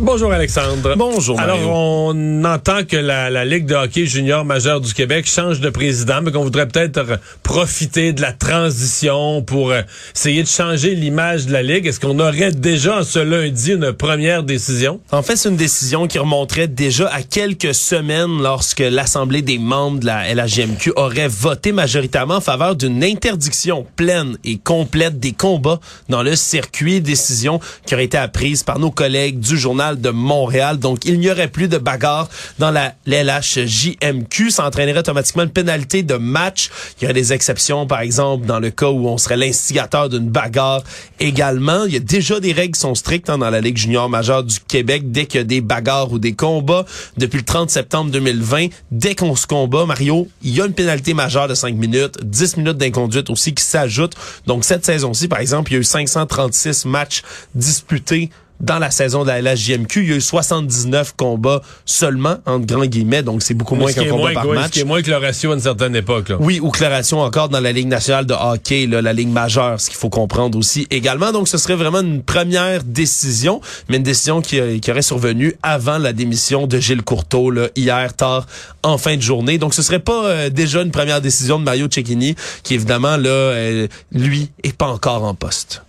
Bonjour Alexandre. Bonjour Alors on entend que la, la Ligue de hockey junior majeur du Québec change de président, mais qu'on voudrait peut-être profiter de la transition pour euh, essayer de changer l'image de la Ligue. Est-ce qu'on aurait déjà ce lundi une première décision? En fait, c'est une décision qui remonterait déjà à quelques semaines lorsque l'Assemblée des membres de la LHJMQ aurait voté majoritairement en faveur d'une interdiction pleine et complète des combats dans le circuit. Décision qui aurait été apprise par nos collègues du Journal de Montréal. Donc, il n'y aurait plus de bagarre dans la LHJMQ. Ça entraînerait automatiquement une pénalité de match. Il y aurait des exceptions, par exemple, dans le cas où on serait l'instigateur d'une bagarre également. Il y a déjà des règles qui sont strictes hein, dans la Ligue junior majeure du Québec. Dès qu'il y a des bagarres ou des combats, depuis le 30 septembre 2020, dès qu'on se combat, Mario, il y a une pénalité majeure de 5 minutes, 10 minutes d'inconduite aussi qui s'ajoutent. Donc, cette saison-ci, par exemple, il y a eu 536 matchs disputés dans la saison de la LHJMQ, il y a eu 79 combats seulement, entre grands guillemets, donc c'est beaucoup moins qu'un combat moins, par ouais, match. Ce qui est moins que le ratio à une certaine époque. Là. Oui, ou claration encore dans la Ligue nationale de hockey, là, la Ligue majeure, ce qu'il faut comprendre aussi également. Donc, ce serait vraiment une première décision, mais une décision qui, euh, qui aurait survenu avant la démission de Gilles Courteau, là, hier tard en fin de journée. Donc, ce serait pas euh, déjà une première décision de Mario Cecchini, qui évidemment, là, euh, lui, est pas encore en poste.